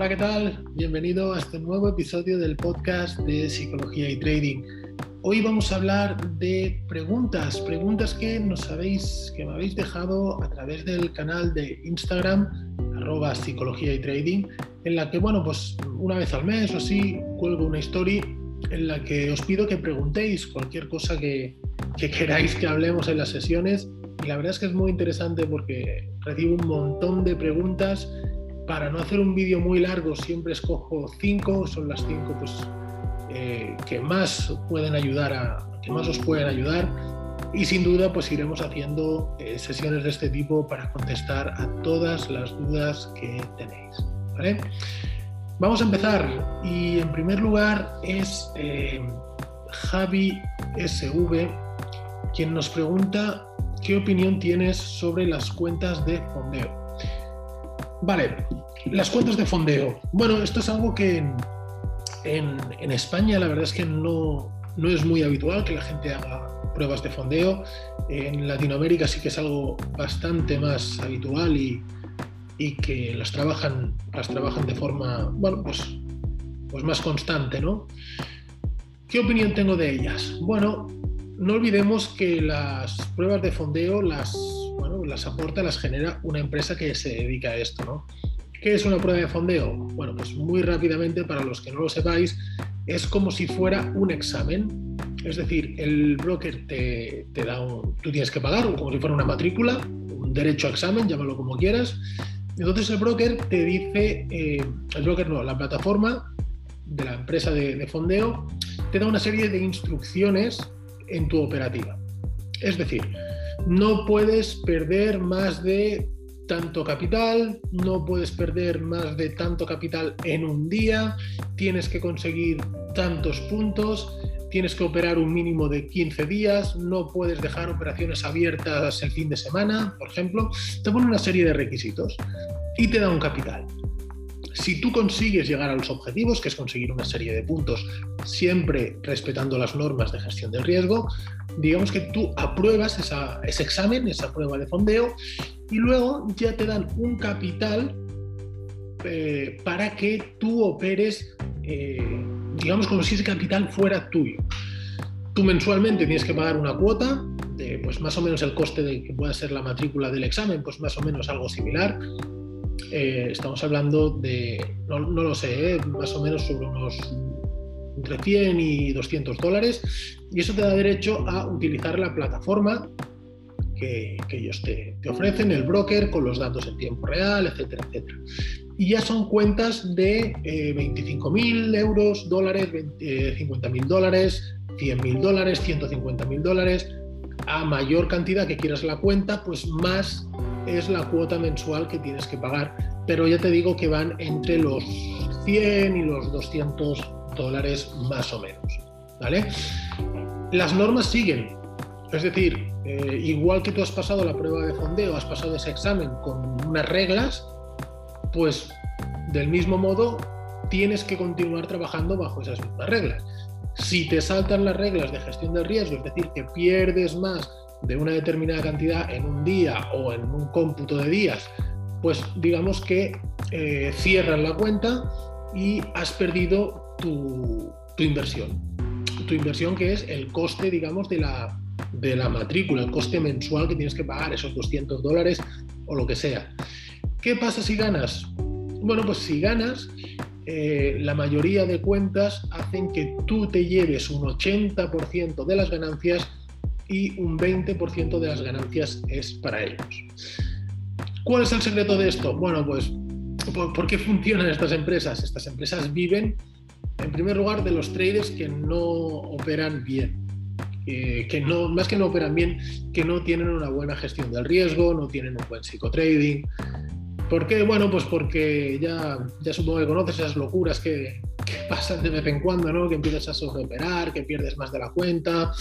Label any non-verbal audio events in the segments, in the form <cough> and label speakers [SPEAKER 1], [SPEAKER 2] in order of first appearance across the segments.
[SPEAKER 1] Hola, ¿qué tal? Bienvenido a este nuevo episodio del podcast de Psicología y Trading. Hoy vamos a hablar de preguntas, preguntas que nos habéis, que me habéis dejado a través del canal de Instagram, arroba psicología y trading, en la que, bueno, pues una vez al mes o así, cuelgo una story en la que os pido que preguntéis cualquier cosa que, que queráis que hablemos en las sesiones. Y la verdad es que es muy interesante porque recibo un montón de preguntas para no hacer un vídeo muy largo, siempre escojo cinco, son las cinco pues, eh, que más pueden ayudar a, que más os pueden ayudar. Y sin duda, pues iremos haciendo eh, sesiones de este tipo para contestar a todas las dudas que tenéis. Vamos a empezar. Y en primer lugar es eh, Javi SV quien nos pregunta qué opinión tienes sobre las cuentas de fondeo. Vale, las cuentas de fondeo. Bueno, esto es algo que en, España la verdad es que no, no, es muy habitual que la gente haga pruebas de fondeo. En Latinoamérica sí que es algo bastante más habitual y, que las trabajan, las trabajan de forma, bueno, pues, pues más constante, ¿no? ¿Qué opinión tengo de ellas? Bueno, no olvidemos que las pruebas de fondeo las las aporta, las genera una empresa que se dedica a esto, ¿no? ¿Qué es una prueba de fondeo? Bueno, pues muy rápidamente, para los que no lo sepáis, es como si fuera un examen. Es decir, el broker te, da un... Tú tienes que pagar, como si fuera una matrícula, un derecho a examen, llámalo como quieras. Entonces el broker te dice, eh, el broker no, la plataforma de la empresa de, de fondeo te da una serie de instrucciones en tu operativa. Es decir, no puedes perder más de tanto capital, no puedes perder más de tanto capital en un día, tienes que conseguir tantos puntos, tienes que operar un mínimo de 15 días, no puedes dejar operaciones abiertas el fin de semana, por ejemplo. Te pone una serie de requisitos y te da un capital. Si tú consigues llegar a los objetivos, que es conseguir una serie de puntos, siempre respetando las normas de gestión del riesgo, digamos que tú apruebas ese examen, esa prueba de fondeo, y luego ya te dan un capital eh, para que tú operes, eh, digamos como si ese capital fuera tuyo. Tú mensualmente tienes que pagar una cuota, de, pues más o menos el coste de que pueda ser la matrícula del examen, pues más o menos algo similar, eh, estamos hablando de, no, lo sé, eh, más o menos sobre unos entre 100 y 200 dólares, y eso te da derecho a utilizar la plataforma que, ellos te, ofrecen, el broker, con los datos en tiempo real, etcétera, etcétera. Y ya son cuentas de eh, 25.000 euros, dólares, 50.000 dólares, 100.000 dólares, 150.000 dólares. A mayor cantidad que quieras la cuenta, pues más es la cuota mensual que tienes que pagar, pero ya te digo que van entre los 100 y los 200 dólares más o menos. ¿vale? Las normas siguen, es decir, eh, igual que tú has pasado la prueba de fondeo, has pasado ese examen con unas reglas, pues del mismo modo tienes que continuar trabajando bajo esas mismas reglas. Si te saltan las reglas de gestión del riesgo, es decir, que pierdes más de una determinada cantidad en un día o en un cómputo de días, pues digamos que eh, cierran la cuenta y has perdido tu, inversión. Tu inversión que es el coste, digamos, de la, de la matrícula, el coste mensual que tienes que pagar, esos 200 dólares o lo que sea. ¿Qué pasa si ganas? Bueno, pues si ganas, eh, la mayoría de cuentas hacen que tú te lleves un 80% de las ganancias y un 20% de las ganancias es para ellos. ¿Cuál es el secreto de esto? Bueno, pues, ¿por, qué funcionan estas empresas? Estas empresas viven, en primer lugar, de los traders que no operan bien. que no, más que no operan bien, que no tienen una buena gestión del riesgo, no tienen un buen psicotrading. ¿Por qué? Bueno, pues porque ya, ya supongo que conoces esas locuras que, que pasan de vez en cuando, ¿no? Que empiezas a sobreoperar, que pierdes más de la cuenta,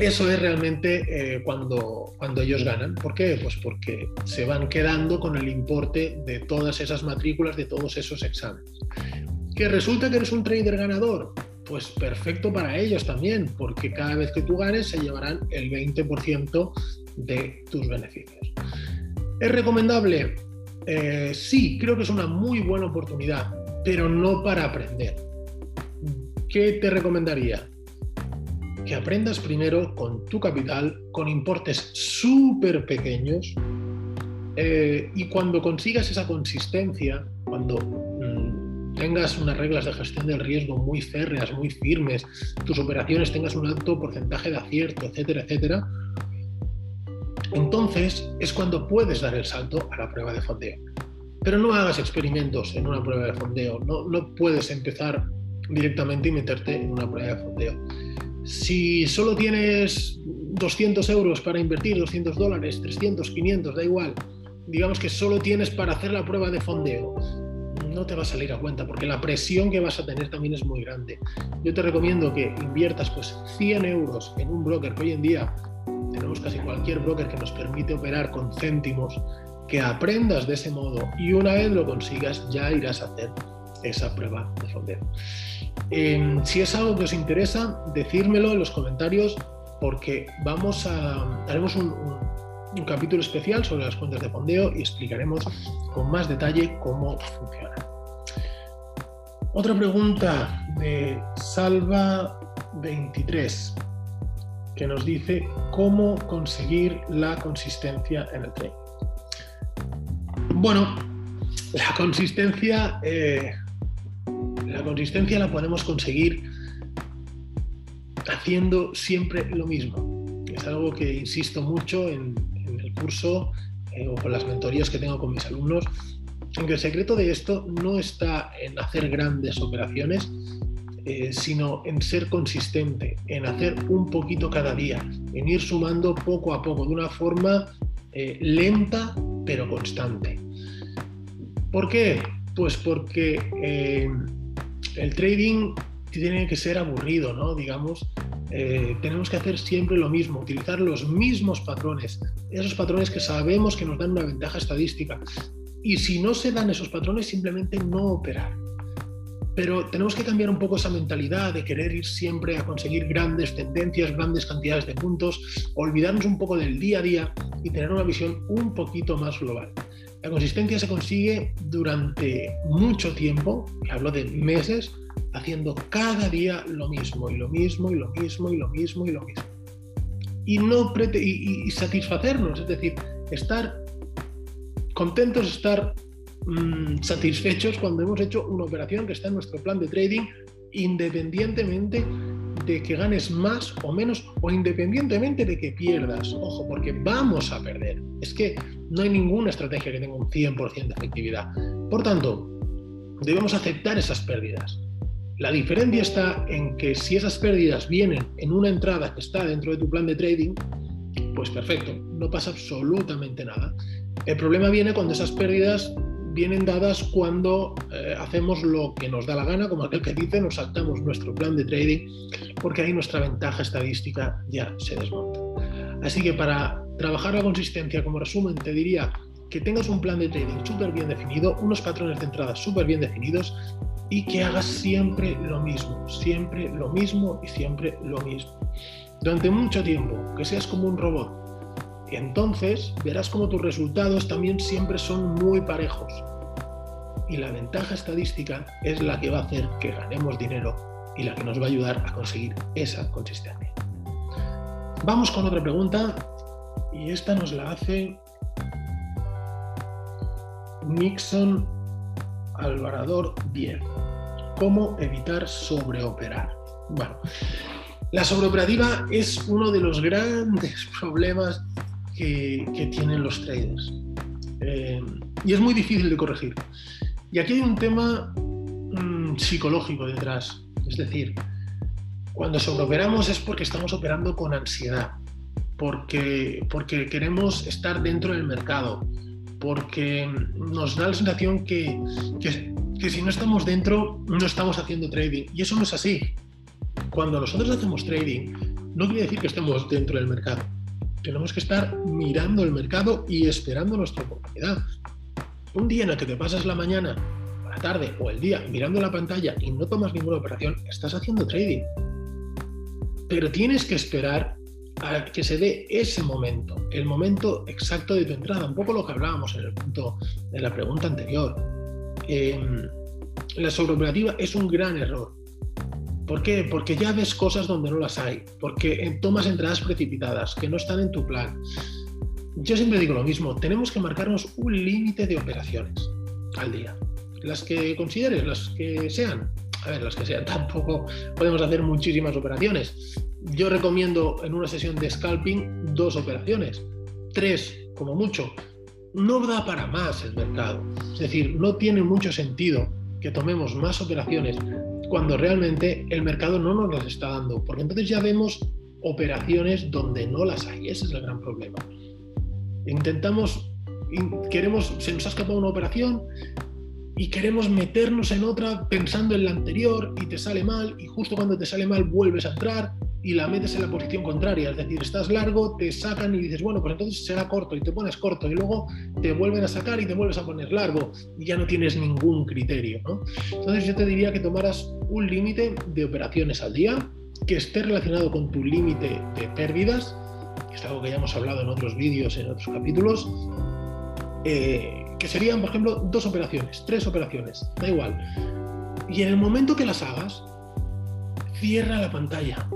[SPEAKER 1] eso es realmente eh, cuando, cuando ellos ganan. ¿Por qué? Pues porque se van quedando con el importe de todas esas matrículas, de todos esos exámenes. ¿Que resulta que eres un trader ganador? Pues perfecto para ellos también, porque cada vez que tú ganes se llevarán el 20% de tus beneficios. ¿Es recomendable? eh, sí, creo que es una muy buena oportunidad, pero no para aprender. ¿Qué te recomendaría? Que aprendas primero con tu capital, con importes súper pequeños, eh, y cuando consigas esa consistencia, cuando mm, tengas unas reglas de gestión del riesgo muy férreas, muy firmes, tus operaciones tengas un alto porcentaje de acierto, etcétera, etcétera, entonces es cuando puedes dar el salto a la prueba de fondeo. Pero no hagas experimentos en una prueba de fondeo, no, no puedes empezar directamente y meterte en una prueba de fondeo. Si solo tienes 200 euros para invertir, 200 dólares, 300, 500, da igual, digamos que solo tienes para hacer la prueba de fondeo, no te va a salir a cuenta porque la presión que vas a tener también es muy grande. Yo te recomiendo que inviertas pues 100 euros en un broker que hoy en día tenemos casi cualquier broker que nos permite operar con céntimos, que aprendas de ese modo y una vez lo consigas ya irás a hacer esa prueba de fondeo. Em, si es algo que os interesa, decírmelo en los comentarios porque vamos a haremos un capítulo especial sobre las cuentas de fondeo y explicaremos con más detalle cómo funciona. Otra pregunta de Salva23 que nos dice cómo conseguir la consistencia en el trading. Bueno, la consistencia, eh, la consistencia la podemos conseguir haciendo siempre lo mismo. Es algo que insisto mucho en, curso eh, o con las mentorías que tengo con mis alumnos, aunque el secreto de esto no está en hacer grandes operaciones, eh, sino en ser consistente, en hacer un poquito cada día, en ir sumando poco a poco, de una forma eh, lenta pero constante. ¿Por qué? Pues porque el trading tiene que ser aburrido, ¿no? Digamos, eh, tenemos que hacer siempre lo mismo, utilizar los mismos patrones, esos patrones que sabemos que nos dan una ventaja estadística. Y si no se dan esos patrones, simplemente no operar. Pero tenemos que cambiar un poco esa mentalidad de querer ir siempre a conseguir grandes tendencias, grandes cantidades de puntos, olvidarnos un poco del día a día y tener una visión un poquito más global. La consistencia se consigue durante mucho tiempo, hablo de meses, haciendo cada día lo mismo y lo mismo y lo mismo y lo mismo y lo mismo. Y, no y, satisfacernos, es decir, estar contentos, estar mm, satisfechos cuando hemos hecho una operación que está en nuestro plan de trading, independientemente que ganes más o menos o independientemente de que pierdas. Ojo, porque vamos a perder. Es que no hay ninguna estrategia que tenga un 100% de efectividad. Por tanto, debemos aceptar esas pérdidas. La diferencia está en que si esas pérdidas vienen en una entrada que está dentro de tu plan de trading, pues perfecto, no pasa absolutamente nada. El problema viene cuando esas pérdidas vienen dadas cuando eh, hacemos lo que nos da la gana, como aquel que dice, nos saltamos nuestro plan de trading, porque ahí nuestra ventaja estadística ya se desmonta. Así que para trabajar la consistencia como resumen, te diría que tengas un plan de trading súper bien definido, unos patrones de entrada súper bien definidos y que hagas siempre lo mismo, siempre lo mismo y siempre lo mismo. Durante mucho tiempo, que seas como un robot. Entonces verás como tus resultados también siempre son muy parejos. Y la ventaja estadística es la que va a hacer que ganemos dinero y la que nos va a ayudar a conseguir esa consistencia. Vamos con otra pregunta y esta nos la hace Nixon Alvarador 10. ¿Cómo evitar sobreoperar? Bueno, la sobreoperativa es uno de los grandes <laughs> problemas que, tienen los traders. Eh, y es muy difícil de corregir. Y aquí hay un tema mm, psicológico detrás. Es decir, cuando sobreoperamos es porque estamos operando con ansiedad, porque, porque queremos estar dentro del mercado, porque nos da la sensación que, que, si no estamos dentro, no estamos haciendo trading. Y eso no es así. Cuando nosotros hacemos trading, no quiere decir que estemos dentro del mercado. Tenemos que estar mirando el mercado y esperando nuestra oportunidad. Un día en el que te pasas la mañana, la tarde o el día mirando la pantalla y no tomas ninguna operación, estás haciendo trading. Pero tienes que esperar a que se dé ese momento, el momento exacto de tu entrada, un poco lo que hablábamos en el punto de la pregunta anterior. Em, la sobreoperativa es un gran error. ¿Por qué? Porque ya ves cosas donde no las hay, porque tomas entradas precipitadas que no están en tu plan. Yo siempre digo lo mismo, tenemos que marcarnos un límite de operaciones al día. Las que consideres, las que sean. A ver, las que sean, <laughs> tampoco podemos hacer muchísimas operaciones. Yo recomiendo en una sesión de scalping dos operaciones, tres como mucho. No da para más el mercado. Es decir, no tiene mucho sentido que tomemos más operaciones cuando realmente el mercado no nos las está dando, porque entonces ya vemos operaciones donde no las hay. Ese es el gran problema. Intentamos, queremos, se nos ha escapado una operación y queremos meternos en otra pensando en la anterior y te sale mal y justo cuando te sale mal vuelves a entrar y la metes en la posición contraria, es decir, estás largo, te sacan y dices, bueno, pues entonces será corto y te pones corto y luego te vuelven a sacar y te vuelves a poner largo y ya no tienes ningún criterio. Entonces yo te diría que tomaras un límite de operaciones al día que esté relacionado con tu límite de pérdidas, que es algo que ya hemos hablado en otros vídeos, en otros capítulos, eh, que serían, por ejemplo, dos operaciones, tres operaciones, da igual. Y en el momento que las hagas, cierra la pantalla,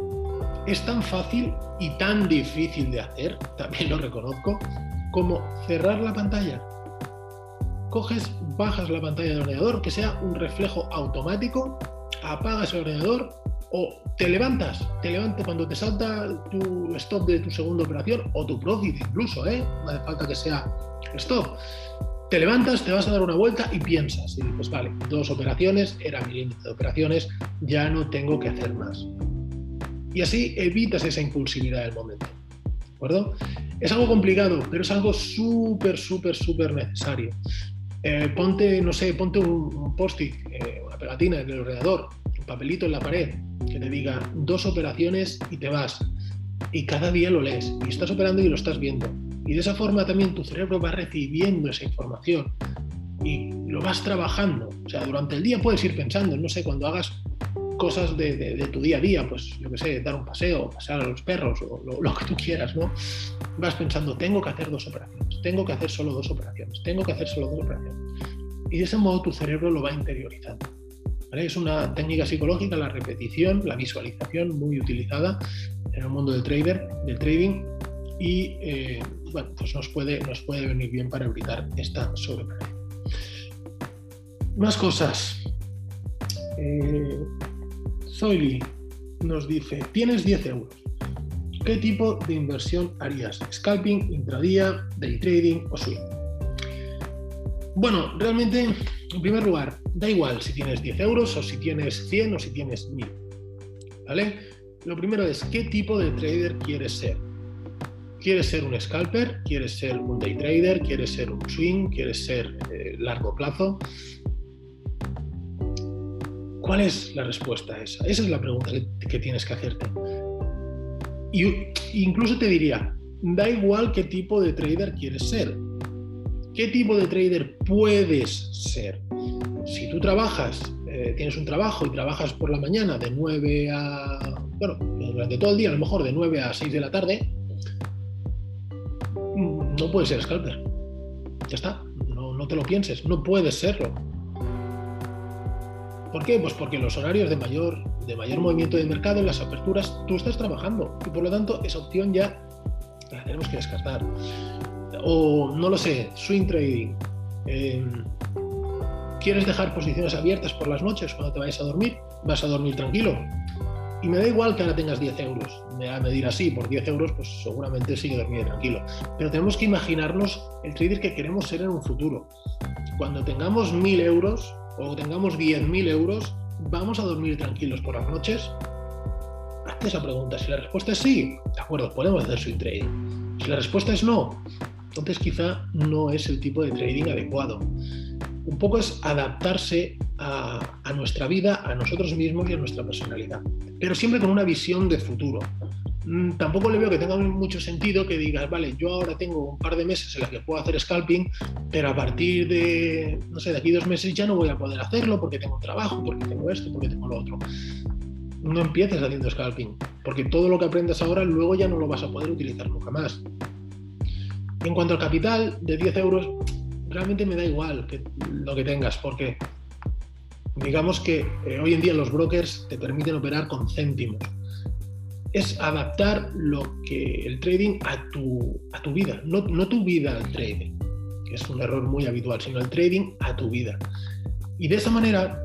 [SPEAKER 1] es tan fácil y tan difícil de hacer, también lo reconozco, como cerrar la pantalla. Coges, bajas la pantalla del ordenador, que sea un reflejo automático, apagas el ordenador o te levantas, te levantas cuando te salta tu stop de tu segunda operación o tu profit incluso, ¿eh? no hace falta que sea stop. Te levantas, te vas a dar una vuelta y piensas, y dices, vale, dos operaciones, era mi límite de operaciones, ya no tengo que hacer más y así evitas esa impulsividad del momento. ¿De acuerdo? Es algo complicado, pero es algo súper, súper, súper necesario. Eh, ponte, no sé, ponte un, post-it, eh, una pegatina en el ordenador, un papelito en la pared que te diga dos operaciones y te vas. Y cada día lo lees y estás operando y lo estás viendo. Y de esa forma también tu cerebro va recibiendo esa información y lo vas trabajando. O sea, durante el día puedes ir pensando, no sé, cuando hagas cosas de, tu día a día, pues yo qué sé, dar un paseo, pasear a los perros o lo, que tú quieras, ¿no? Vas pensando, tengo que hacer dos operaciones, tengo que hacer solo dos operaciones, tengo que hacer solo dos operaciones. Y de ese modo tu cerebro lo va interiorizando. Es una técnica psicológica, la repetición, la visualización muy utilizada en el mundo del trader, del trading y eh, bueno, pues nos puede, nos puede venir bien para evitar esta sobreoperación. Más cosas. Eh, Zoili nos dice, tienes 10 euros. ¿Qué tipo de inversión harías? ¿Scalping, intradía, day trading o swing? Bueno, realmente, en primer lugar, da igual si tienes 10 euros o si tienes 100 o si tienes 1000. ¿Vale? Lo primero es, ¿qué tipo de trader quieres ser? ¿Quieres ser un scalper? ¿Quieres ser un day trader? ¿Quieres ser un swing? ¿Quieres ser eh, largo plazo? ¿Cuál es la respuesta a esa? Esa es la pregunta que, tienes que hacerte. Y incluso te diría, da igual qué tipo de trader quieres ser. ¿Qué tipo de trader puedes ser? Si tú trabajas, eh, tienes un trabajo y trabajas por la mañana de 9 a... Bueno, durante todo el día, a lo mejor de 9 a 6 de la tarde, no puedes ser scalper. Ya está, no, no te lo pienses, no puedes serlo ¿Por qué? Pues porque los horarios de mayor, de mayor movimiento de mercado, en las aperturas, tú estás trabajando y por lo tanto esa opción ya la tenemos que descartar. O no lo sé, swing trading. Em, ¿Quieres dejar posiciones abiertas por las noches cuando te vayas a dormir? Vas a dormir tranquilo. Y me da igual que ahora tengas 10 euros. Me a medir así, por 10 euros, pues seguramente sigue dormir tranquilo. Pero tenemos que imaginarnos el trader que queremos ser en un futuro. Cuando tengamos 1000 euros, o tengamos 10.000 euros, ¿vamos a dormir tranquilos por las noches? Hazte esa pregunta. Si la respuesta es sí, de acuerdo, podemos hacer swing trading. Si la respuesta es no, entonces quizá no es el tipo de trading adecuado. Un poco es adaptarse a, a, nuestra vida, a nosotros mismos y a nuestra personalidad, pero siempre con una visión de futuro. Mm, tampoco le veo que tenga mucho sentido que digas, vale, yo ahora tengo un par de meses en los que puedo hacer scalping, pero a partir de, no sé, de aquí dos meses ya no voy a poder hacerlo porque tengo trabajo, porque tengo esto, porque tengo lo otro. no empieces haciendo scalping, porque todo lo que aprendas ahora luego ya no lo vas a poder utilizar nunca más. En cuanto al capital de 10 euros, realmente me da igual que, lo que tengas, porque digamos que eh, hoy en día los brokers te permiten operar con céntimos. Es adaptar lo que el trading a tu, a tu vida, no, no tu vida al trading, que es un error muy habitual, sino el trading a tu vida. Y de esa manera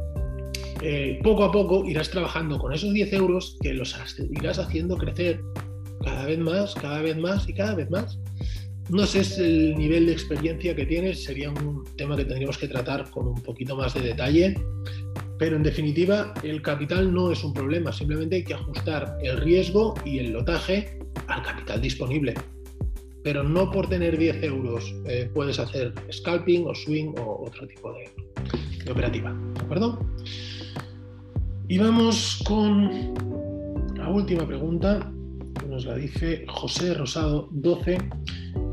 [SPEAKER 1] eh, poco a poco irás trabajando con esos 10 euros que los irás haciendo crecer cada vez más, cada vez más y cada vez más. No sé si el nivel de experiencia que tienes, sería un tema que tendríamos que tratar con un poquito más de detalle, pero en definitiva el capital no es un problema, simplemente hay que ajustar el riesgo y el lotaje al capital disponible. Pero no por tener 10 euros eh, puedes hacer scalping o swing o otro tipo de, de operativa. ¿De acuerdo? Y vamos con la última pregunta, que nos la dice José Rosado 12.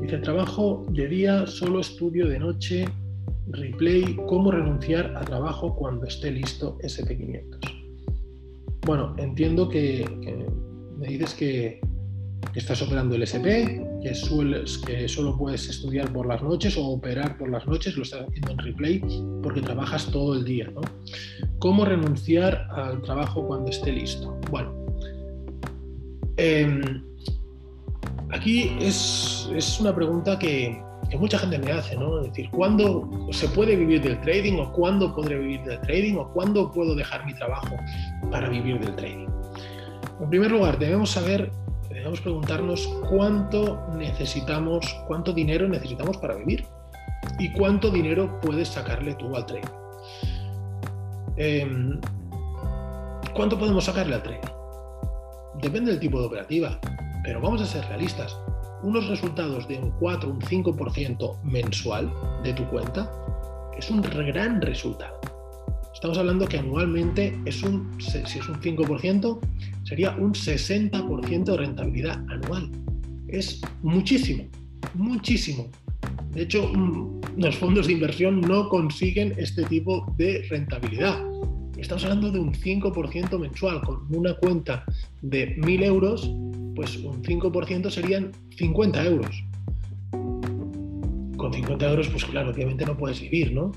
[SPEAKER 1] Dice, trabajo de día, solo estudio de noche, replay, ¿cómo renunciar a trabajo cuando esté listo SP500? Bueno, entiendo que, me dices que estás operando el SP, que, sueles, que solo puedes estudiar por las noches o operar por las noches, lo estás haciendo en replay porque trabajas todo el día. ¿no? ¿Cómo renunciar al trabajo cuando esté listo? Bueno, em, aquí es, es, una pregunta que, mucha gente me hace, ¿no? Decir, ¿cuándo se puede vivir del trading o cuándo podré vivir del trading o cuándo puedo dejar mi trabajo para vivir del trading? En primer lugar, debemos saber debemos preguntarnos cuánto necesitamos, cuánto dinero necesitamos para vivir y cuánto dinero puedes sacarle tú al trading. Em, ¿Cuánto podemos sacarle al trading? Depende del tipo de operativa, pero vamos a ser realistas. Unos resultados de un 4, un 5% mensual de tu cuenta es un gran resultado. Estamos hablando que anualmente es un, si es un 5%, sería un 60% de rentabilidad anual. Es muchísimo, muchísimo. De hecho, mm, los fondos de inversión no consiguen este tipo de rentabilidad. Estamos hablando de un 5% mensual. Con una cuenta de 1.000 euros, pues un 5% serían 50 euros. Con 50 euros, pues claro, obviamente no puedes vivir, ¿no?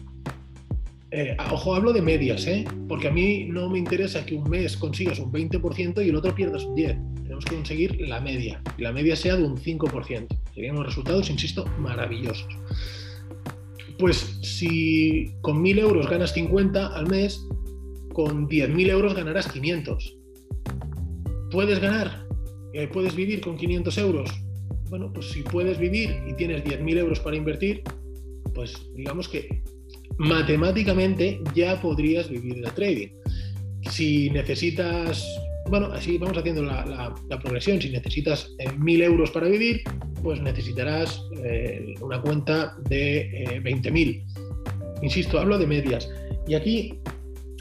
[SPEAKER 1] Eh, ojo, hablo de medias, ¿eh? porque a mí no me interesa que un mes consigas un 20% y el otro pierdas un 10%. Tenemos que conseguir la media, y la media sea de un 5%. Serían unos resultados, insisto, maravillosos. Pues si con 1.000 euros ganas 50 al mes, con 10.000 euros ganarás 500. ¿Puedes ganar? Eh, ¿Puedes vivir con 500 euros? Bueno, pues si puedes vivir y tienes 10.000 euros para invertir, pues digamos que matemáticamente ya podrías vivir de trading. Si necesitas, bueno, así vamos haciendo la, progresión, si necesitas eh, mil euros para vivir, pues necesitarás eh, una cuenta de 20.000. Eh, Insisto, hablo de medias. Y aquí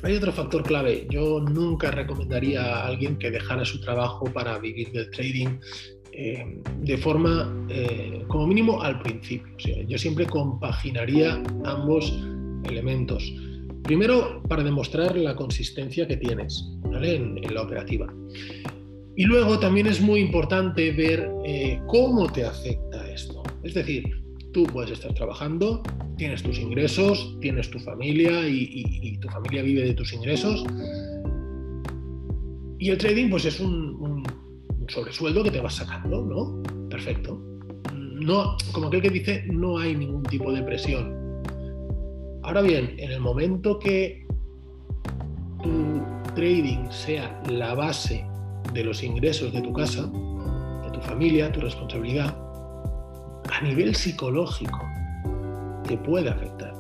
[SPEAKER 1] hay otro factor clave. Yo nunca recomendaría a alguien que dejara su trabajo para vivir del trading de forma, como mínimo, al principio. yo siempre compaginaría ambos elementos. Primero, para demostrar la consistencia que tienes en, la operativa. Y luego también es muy importante ver eh, cómo te afecta esto. Es decir, tú puedes estar trabajando, tienes tus ingresos, tienes tu familia y, tu familia vive de tus ingresos. Y el trading pues es un, un, sobresueldo que te vas sacando, ¿no? Perfecto. No, como aquel que dice, no hay ningún tipo de presión. Ahora bien, en el momento que tu trading sea la base de los ingresos de tu casa, de tu familia, tu responsabilidad, a nivel psicológico te puede afectar.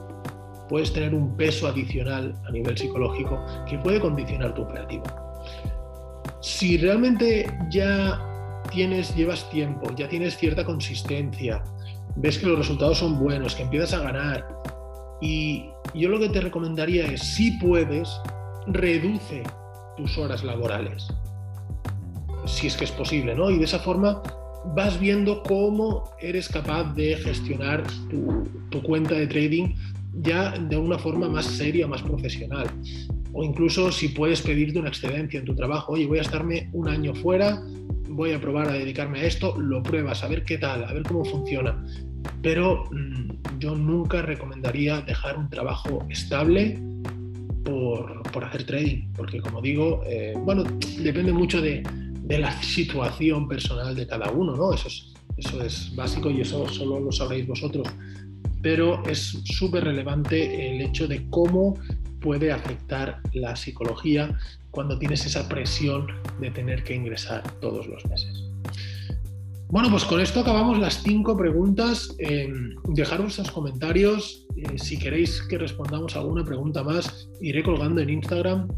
[SPEAKER 1] Puedes tener un peso adicional a nivel psicológico que puede condicionar tu operativa. Si realmente ya tienes, llevas tiempo, ya tienes cierta consistencia, ves que los resultados son buenos, que empiezas a ganar, y yo lo que te recomendaría es, si puedes, reduce tus horas laborales, si es que es posible, ¿no? Y de esa forma vas viendo cómo eres capaz de gestionar tu, cuenta de trading ya de una forma más seria, más profesional. O incluso si puedes pedirte una excedencia en tu trabajo, oye, voy a estarme un año fuera, voy a probar a dedicarme a esto, lo pruebas, a ver qué tal, a ver cómo funciona. Pero mm, yo nunca recomendaría dejar un trabajo estable por, por hacer trading, porque como digo, eh, bueno, depende mucho de, de, la situación personal de cada uno, ¿no? Eso es, eso es básico y eso solo lo sabréis vosotros. Pero es súper relevante el hecho de cómo puede afectar la psicología cuando tienes esa presión de tener que ingresar todos los meses. Bueno, pues con esto acabamos las cinco preguntas. Eh, dejar vuestros comentarios. Eh, si queréis que respondamos alguna pregunta más, iré colgando en Instagram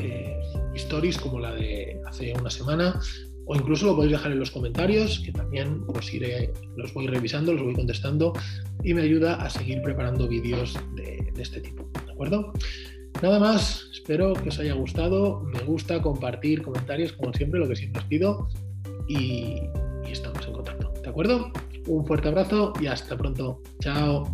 [SPEAKER 1] eh, stories como la de hace una semana. O incluso lo podéis dejar en los comentarios, que también los, iré, los voy revisando, los voy contestando y me ayuda a seguir preparando vídeos de, este tipo. ¿De acuerdo? Nada más, espero que os haya gustado. Me gusta compartir comentarios, como siempre, lo que siempre os pido. Y, y estamos en contacto. ¿De acuerdo? Un fuerte abrazo y hasta pronto. Chao.